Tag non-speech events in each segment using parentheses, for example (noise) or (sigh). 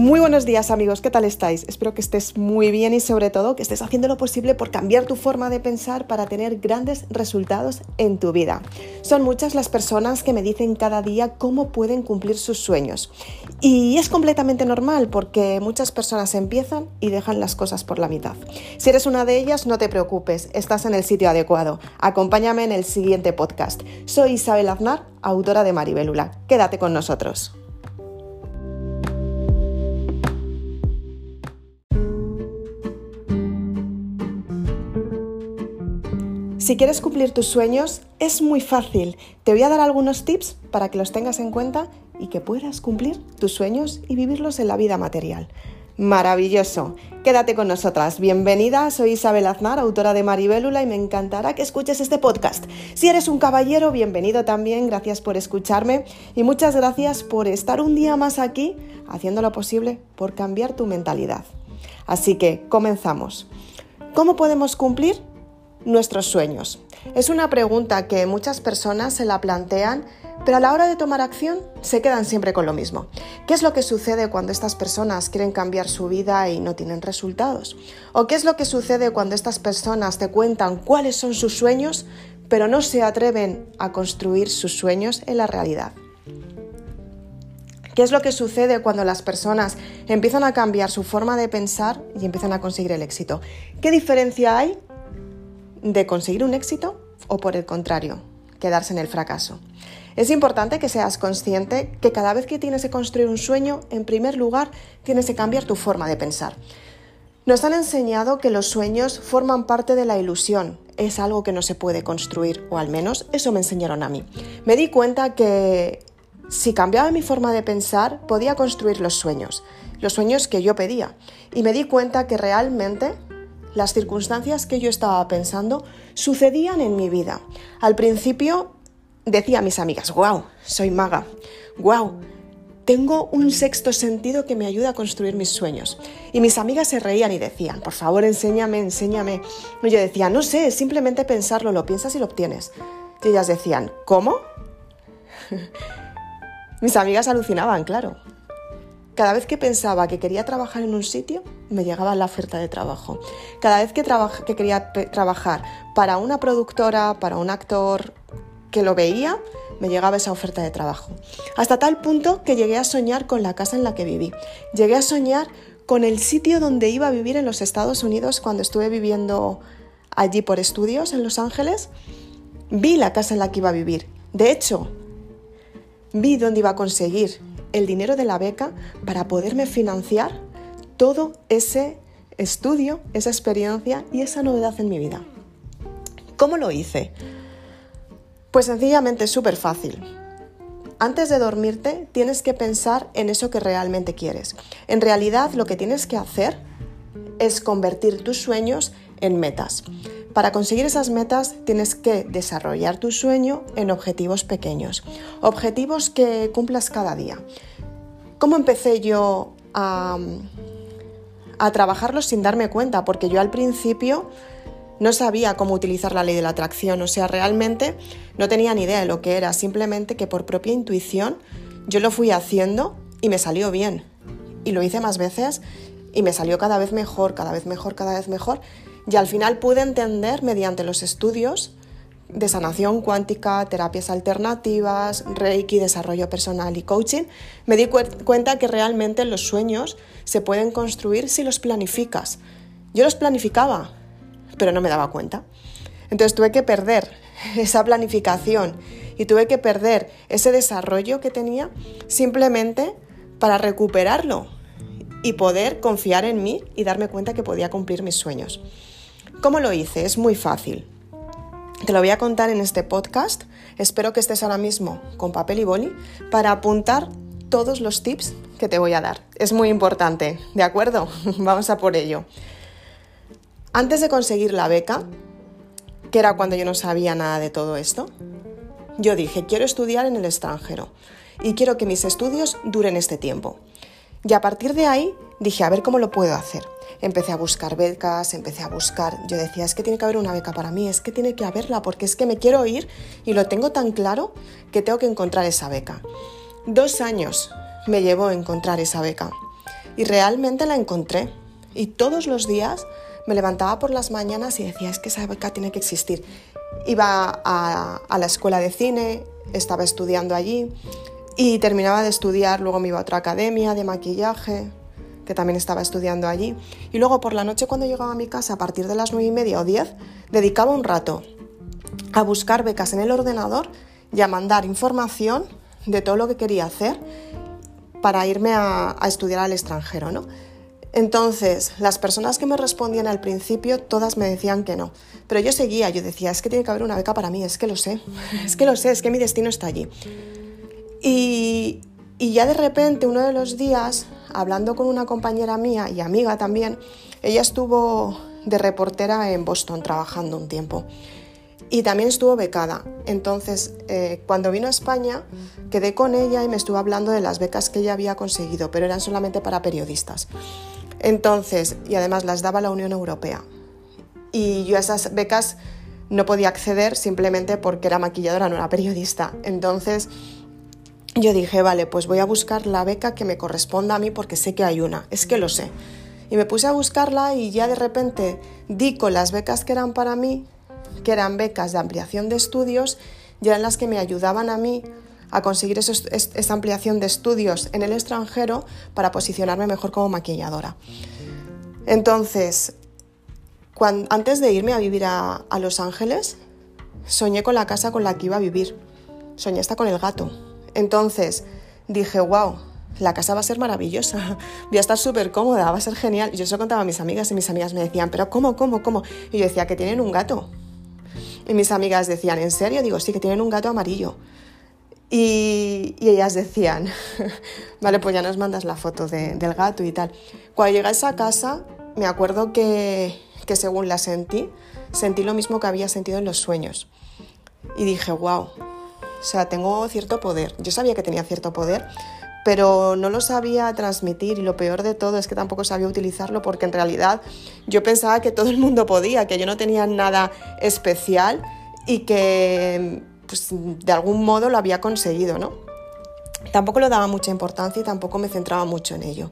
Muy buenos días amigos, ¿qué tal estáis? Espero que estés muy bien y sobre todo que estés haciendo lo posible por cambiar tu forma de pensar para tener grandes resultados en tu vida. Son muchas las personas que me dicen cada día cómo pueden cumplir sus sueños. Y es completamente normal porque muchas personas empiezan y dejan las cosas por la mitad. Si eres una de ellas, no te preocupes, estás en el sitio adecuado. Acompáñame en el siguiente podcast. Soy Isabel Aznar, autora de Maribelula. Quédate con nosotros. Si quieres cumplir tus sueños, es muy fácil. Te voy a dar algunos tips para que los tengas en cuenta y que puedas cumplir tus sueños y vivirlos en la vida material. Maravilloso. Quédate con nosotras. Bienvenida, soy Isabel Aznar, autora de Maribélula y me encantará que escuches este podcast. Si eres un caballero, bienvenido también. Gracias por escucharme y muchas gracias por estar un día más aquí haciendo lo posible por cambiar tu mentalidad. Así que comenzamos. ¿Cómo podemos cumplir nuestros sueños? Es una pregunta que muchas personas se la plantean, pero a la hora de tomar acción se quedan siempre con lo mismo. ¿Qué es lo que sucede cuando estas personas quieren cambiar su vida y no tienen resultados? ¿O qué es lo que sucede cuando estas personas te cuentan cuáles son sus sueños, pero no se atreven a construir sus sueños en la realidad? ¿Qué es lo que sucede cuando las personas empiezan a cambiar su forma de pensar y empiezan a conseguir el éxito? ¿Qué diferencia hay de conseguir un éxito o por el contrario, quedarse en el fracaso. Es importante que seas consciente que cada vez que tienes que construir un sueño, en primer lugar, tienes que cambiar tu forma de pensar. Nos han enseñado que los sueños forman parte de la ilusión, es algo que no se puede construir, o al menos eso me enseñaron a mí. Me di cuenta que si cambiaba mi forma de pensar, podía construir los sueños, los sueños que yo pedía. Y me di cuenta que realmente las circunstancias que yo estaba pensando sucedían en mi vida. Al principio decía a mis amigas, wow, soy maga, wow, tengo un sexto sentido que me ayuda a construir mis sueños. Y mis amigas se reían y decían, por favor, enséñame, enséñame. Y yo decía, no sé, simplemente pensarlo, lo piensas y lo obtienes. Y ellas decían, ¿cómo? (laughs) mis amigas alucinaban, claro. Cada vez que pensaba que quería trabajar en un sitio, me llegaba la oferta de trabajo. Cada vez que, que quería trabajar para una productora, para un actor que lo veía, me llegaba esa oferta de trabajo. Hasta tal punto que llegué a soñar con la casa en la que viví. Llegué a soñar con el sitio donde iba a vivir en los Estados Unidos cuando estuve viviendo allí por estudios en Los Ángeles. Vi la casa en la que iba a vivir. De hecho, vi dónde iba a conseguir el dinero de la beca para poderme financiar todo ese estudio, esa experiencia y esa novedad en mi vida. ¿Cómo lo hice? Pues sencillamente súper fácil. Antes de dormirte tienes que pensar en eso que realmente quieres. En realidad lo que tienes que hacer es convertir tus sueños en metas. Para conseguir esas metas tienes que desarrollar tu sueño en objetivos pequeños, objetivos que cumplas cada día. ¿Cómo empecé yo a, a trabajarlos sin darme cuenta? Porque yo al principio no sabía cómo utilizar la ley de la atracción, o sea, realmente no tenía ni idea de lo que era, simplemente que por propia intuición yo lo fui haciendo y me salió bien. Y lo hice más veces y me salió cada vez mejor, cada vez mejor, cada vez mejor. Y al final pude entender mediante los estudios de sanación cuántica, terapias alternativas, reiki, desarrollo personal y coaching, me di cuenta que realmente los sueños se pueden construir si los planificas. Yo los planificaba, pero no me daba cuenta. Entonces tuve que perder (laughs) esa planificación y tuve que perder ese desarrollo que tenía simplemente para recuperarlo y poder confiar en mí y darme cuenta que podía cumplir mis sueños. ¿Cómo lo hice? Es muy fácil. Te lo voy a contar en este podcast. Espero que estés ahora mismo con papel y boli para apuntar todos los tips que te voy a dar. Es muy importante, ¿de acuerdo? (laughs) Vamos a por ello. Antes de conseguir la beca, que era cuando yo no sabía nada de todo esto, yo dije, quiero estudiar en el extranjero y quiero que mis estudios duren este tiempo. Y a partir de ahí dije, a ver cómo lo puedo hacer. Empecé a buscar becas, empecé a buscar, yo decía, es que tiene que haber una beca para mí, es que tiene que haberla, porque es que me quiero ir y lo tengo tan claro que tengo que encontrar esa beca. Dos años me llevó a encontrar esa beca. Y realmente la encontré. Y todos los días me levantaba por las mañanas y decía, es que esa beca tiene que existir. Iba a, a la escuela de cine, estaba estudiando allí y terminaba de estudiar, luego me iba a otra academia de maquillaje, que también estaba estudiando allí. Y luego por la noche cuando llegaba a mi casa a partir de las nueve y media o diez, dedicaba un rato a buscar becas en el ordenador y a mandar información de todo lo que quería hacer para irme a, estudiar al extranjero, ¿no? Entonces, las personas que me respondían al principio, todas me decían que no. Pero yo seguía, yo decía, es que tiene que haber una beca para mí, es que lo sé, (laughs) es que lo sé, es que mi destino está allí. Y, y ya de repente, uno de los días, hablando con una compañera mía y amiga también, ella estuvo de reportera en Boston trabajando un tiempo y también estuvo becada. Entonces, eh, cuando vino a España, quedé con ella y me estuvo hablando de las becas que ella había conseguido, pero eran solamente para periodistas. Entonces, y además las daba la Unión Europea. Y yo a esas becas no podía acceder simplemente porque era maquilladora, no era periodista. Entonces, yo dije, vale, pues voy a buscar la beca que me corresponda a mí porque sé que hay una, es que lo sé. Y me puse a buscarla y ya de repente di con las becas que eran para mí que eran becas de ampliación de estudios y eran las que me ayudaban a mí a conseguir esa ampliación de estudios en el extranjero para posicionarme mejor como maquilladora. Entonces, antes de irme a vivir a, a, Los Ángeles, soñé con la casa con la que iba a vivir. Soñé hasta con el gato. Entonces dije, wow, la casa va a ser maravillosa, voy a estar súper cómoda, va a ser genial. Yo eso contaba a mis amigas y mis amigas me decían, pero ¿cómo, cómo, cómo? Y yo decía que tienen un gato. Y mis amigas decían, ¿en serio? Digo, sí, que tienen un gato amarillo. Y, ellas decían, (laughs) vale, pues ya nos mandas la foto del gato y tal. Cuando llegué a esa casa, me acuerdo que, que según la sentí, sentí lo mismo que había sentido en los sueños. Y dije, wow, o sea, tengo cierto poder. Yo sabía que tenía cierto poder, pero no lo sabía transmitir y lo peor de todo es que tampoco sabía utilizarlo porque en realidad yo pensaba que todo el mundo podía, que yo no tenía nada especial y que pues, de algún modo lo había conseguido, ¿no? Tampoco lo daba mucha importancia y tampoco me centraba mucho en ello.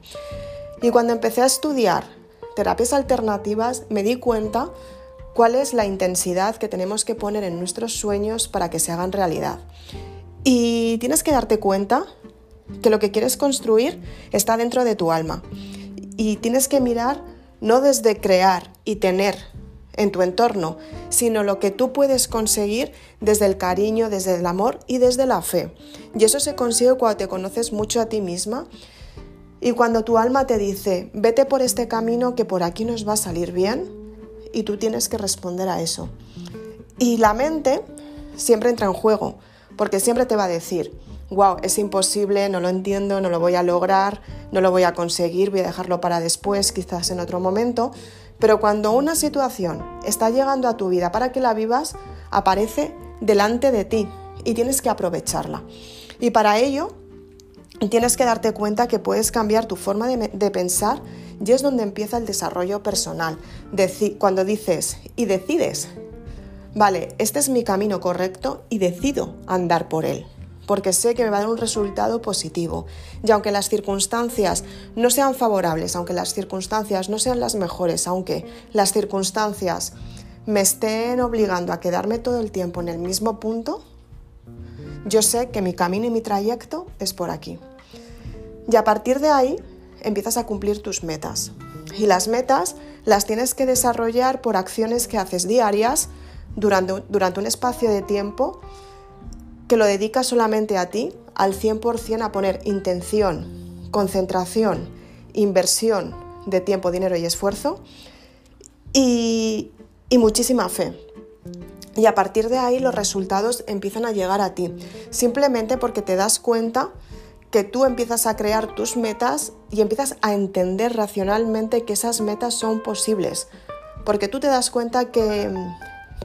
Y cuando empecé a estudiar terapias alternativas me di cuenta cuál es la intensidad que tenemos que poner en nuestros sueños para que se hagan realidad. Y tienes que darte cuenta que lo que quieres construir está dentro de tu alma. Y tienes que mirar no desde crear y tener en tu entorno, sino lo que tú puedes conseguir desde el cariño, desde el amor y desde la fe. Y eso se consigue cuando te conoces mucho a ti misma y cuando tu alma te dice, vete por este camino que por aquí nos va a salir bien, y tú tienes que responder a eso. Y la mente siempre entra en juego, porque siempre te va a decir, wow, es imposible, no lo entiendo, no lo voy a lograr, no lo voy a conseguir, voy a dejarlo para después, quizás en otro momento. Pero cuando una situación está llegando a tu vida para que la vivas, aparece delante de ti y tienes que aprovecharla. Y para ello tienes que darte cuenta que puedes cambiar tu forma de, pensar y es donde empieza el desarrollo personal. cuando dices y decides, vale, este es mi camino correcto y decido andar por él porque sé que me va a dar un resultado positivo. Y aunque las circunstancias no sean favorables, aunque las circunstancias no sean las mejores, aunque las circunstancias me estén obligando a quedarme todo el tiempo en el mismo punto, yo sé que mi camino y mi trayecto es por aquí. Y a partir de ahí empiezas a cumplir tus metas. Y las metas las tienes que desarrollar por acciones que haces diarias durante, durante un espacio de tiempo que lo dedicas solamente a ti, al 100% a poner intención, concentración, inversión de tiempo, dinero y esfuerzo y, y muchísima fe. Y a partir de ahí los resultados empiezan a llegar a ti, simplemente porque te das cuenta que tú empiezas a crear tus metas y empiezas a entender racionalmente que esas metas son posibles, porque tú te das cuenta que,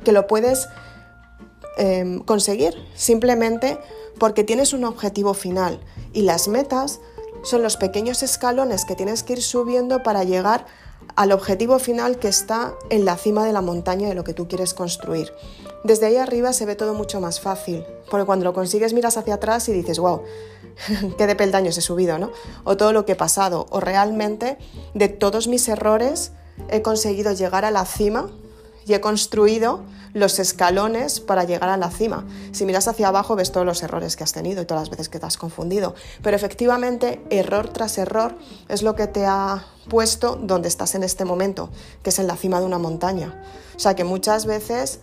que lo puedes Em, conseguir, simplemente porque tienes un objetivo final y las metas son los pequeños escalones que tienes que ir subiendo para llegar al objetivo final que está en la cima de la montaña de lo que tú quieres construir. Desde ahí arriba se ve todo mucho más fácil, porque cuando lo consigues miras hacia atrás y dices, wow, (laughs) qué de peldaños he subido, ¿no? O todo lo que he pasado, o realmente de todos mis errores he conseguido llegar a la cima y he construido los escalones para llegar a la cima. Si miras hacia abajo ves todos los errores que has tenido y todas las veces que te has confundido. Pero efectivamente, error tras error es lo que te ha puesto donde estás en este momento, que es en la cima de una montaña. O sea que muchas veces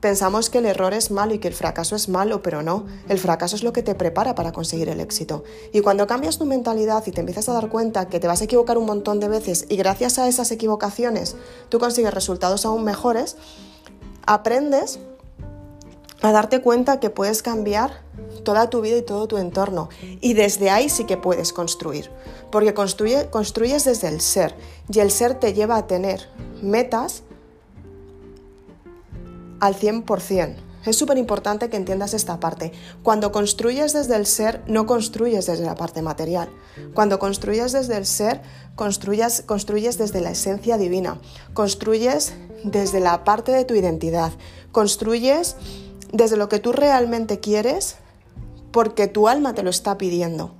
Pensamos que el error es malo y que el fracaso es malo, pero no, el fracaso es lo que te prepara para conseguir el éxito. Y cuando cambias tu mentalidad y te empiezas a dar cuenta que te vas a equivocar un montón de veces y gracias a esas equivocaciones tú consigues resultados aún mejores, aprendes a darte cuenta que puedes cambiar toda tu vida y todo tu entorno. Y desde ahí sí que puedes construir, porque construyes desde el ser y el ser te lleva a tener metas al 100%. Es súper importante que entiendas esta parte. Cuando construyes desde el ser, no construyes desde la parte material. Cuando construyes desde el ser, construyes, construyes desde la esencia divina. Construyes desde la parte de tu identidad. Construyes desde lo que tú realmente quieres porque tu alma te lo está pidiendo.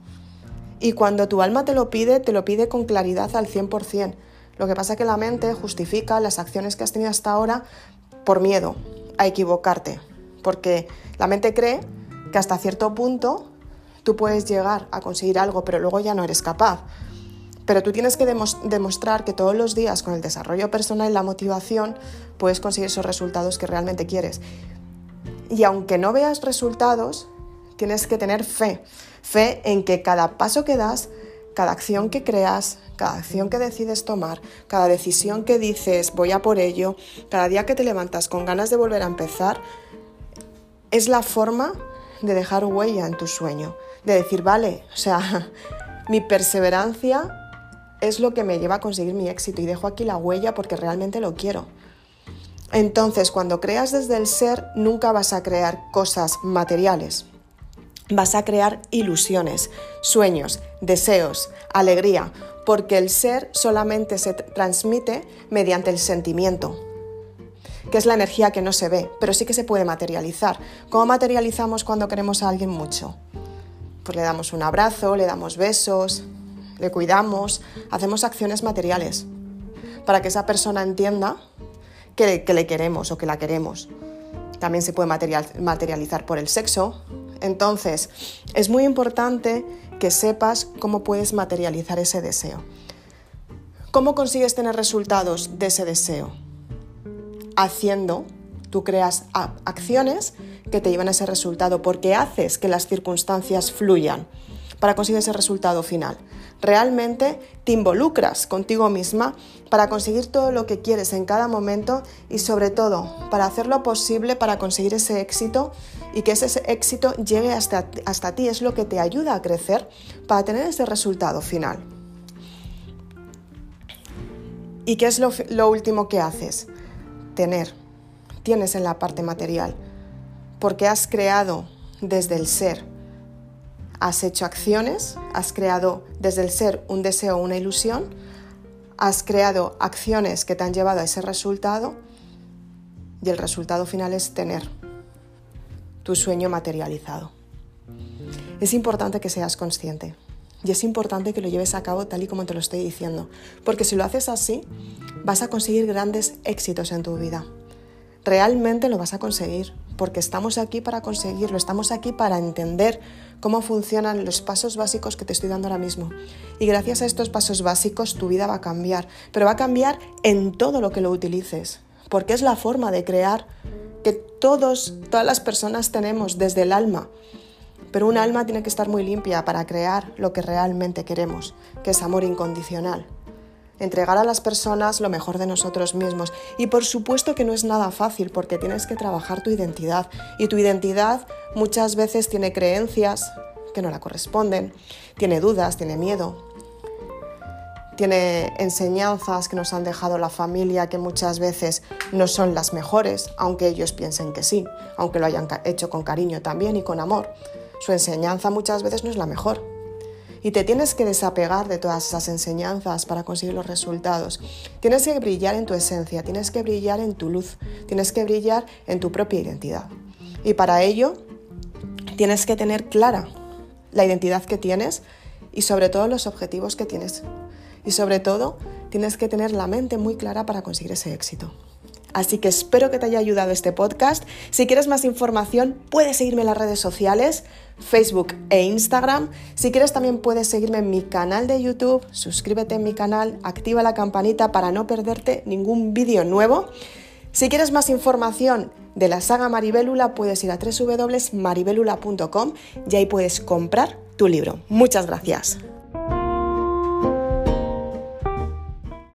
Y cuando tu alma te lo pide, te lo pide con claridad al 100%. Lo que pasa es que la mente justifica las acciones que has tenido hasta ahora por miedo a equivocarte, porque la mente cree que hasta cierto punto tú puedes llegar a conseguir algo, pero luego ya no eres capaz. Pero tú tienes que demostrar que todos los días con el desarrollo personal y la motivación puedes conseguir esos resultados que realmente quieres. Y aunque no veas resultados, tienes que tener fe. Fe en que cada paso que das, cada acción que creas, cada acción que decides tomar, cada decisión que dices voy a por ello, cada día que te levantas con ganas de volver a empezar, es la forma de dejar huella en tu sueño, de decir, vale, o sea, mi perseverancia es lo que me lleva a conseguir mi éxito y dejo aquí la huella porque realmente lo quiero. Entonces, cuando creas desde el ser, nunca vas a crear cosas materiales. Vas a crear ilusiones, sueños, deseos, alegría, porque el ser solamente se transmite mediante el sentimiento, que es la energía que no se ve, pero sí que se puede materializar. ¿Cómo materializamos cuando queremos a alguien mucho? Pues le damos un abrazo, le damos besos, le cuidamos, hacemos acciones materiales para que esa persona entienda que, le queremos o que la queremos. También se puede materializar por el sexo. Entonces, es muy importante que sepas cómo puedes materializar ese deseo. ¿Cómo consigues tener resultados de ese deseo? Haciendo, tú creas acciones que te llevan a ese resultado porque haces que las circunstancias fluyan para conseguir ese resultado final. Realmente te involucras contigo misma para conseguir todo lo que quieres en cada momento y sobre todo para hacer lo posible para conseguir ese éxito y que ese éxito llegue hasta, hasta ti. Es lo que te ayuda a crecer para tener ese resultado final. ¿Y qué es lo, lo último que haces? Tener. Tienes en la parte material. Porque has creado desde el ser has hecho acciones, has creado desde el ser un deseo o una ilusión, has creado acciones que te han llevado a ese resultado y el resultado final es tener tu sueño materializado. Es importante que seas consciente y es importante que lo lleves a cabo tal y como te lo estoy diciendo, porque si lo haces así vas a conseguir grandes éxitos en tu vida. Realmente lo vas a conseguir porque estamos aquí para conseguirlo, estamos aquí para entender cómo funcionan los pasos básicos que te estoy dando ahora mismo. Y gracias a estos pasos básicos tu vida va a cambiar, pero va a cambiar en todo lo que lo utilices, porque es la forma de crear que todos, todas las personas tenemos desde el alma. Pero un alma tiene que estar muy limpia para crear lo que realmente queremos, que es amor incondicional entregar a las personas lo mejor de nosotros mismos. Y por supuesto que no es nada fácil porque tienes que trabajar tu identidad. Y tu identidad muchas veces tiene creencias que no la corresponden, tiene dudas, tiene miedo, tiene enseñanzas que nos han dejado la familia que muchas veces no son las mejores, aunque ellos piensen que sí, aunque lo hayan hecho con cariño también y con amor. Su enseñanza muchas veces no es la mejor. Y te tienes que desapegar de todas esas enseñanzas para conseguir los resultados. Tienes que brillar en tu esencia, tienes que brillar en tu luz, tienes que brillar en tu propia identidad. Y para ello tienes que tener clara la identidad que tienes y sobre todo los objetivos que tienes. Y sobre todo tienes que tener la mente muy clara para conseguir ese éxito. Así que espero que te haya ayudado este podcast. Si quieres más información, puedes seguirme en las redes sociales, Facebook e Instagram. Si quieres también puedes seguirme en mi canal de YouTube, suscríbete en mi canal, activa la campanita para no perderte ningún vídeo nuevo. Si quieres más información de la saga Maribélula, puedes ir a www.maribelula.com y ahí puedes comprar tu libro. Muchas gracias.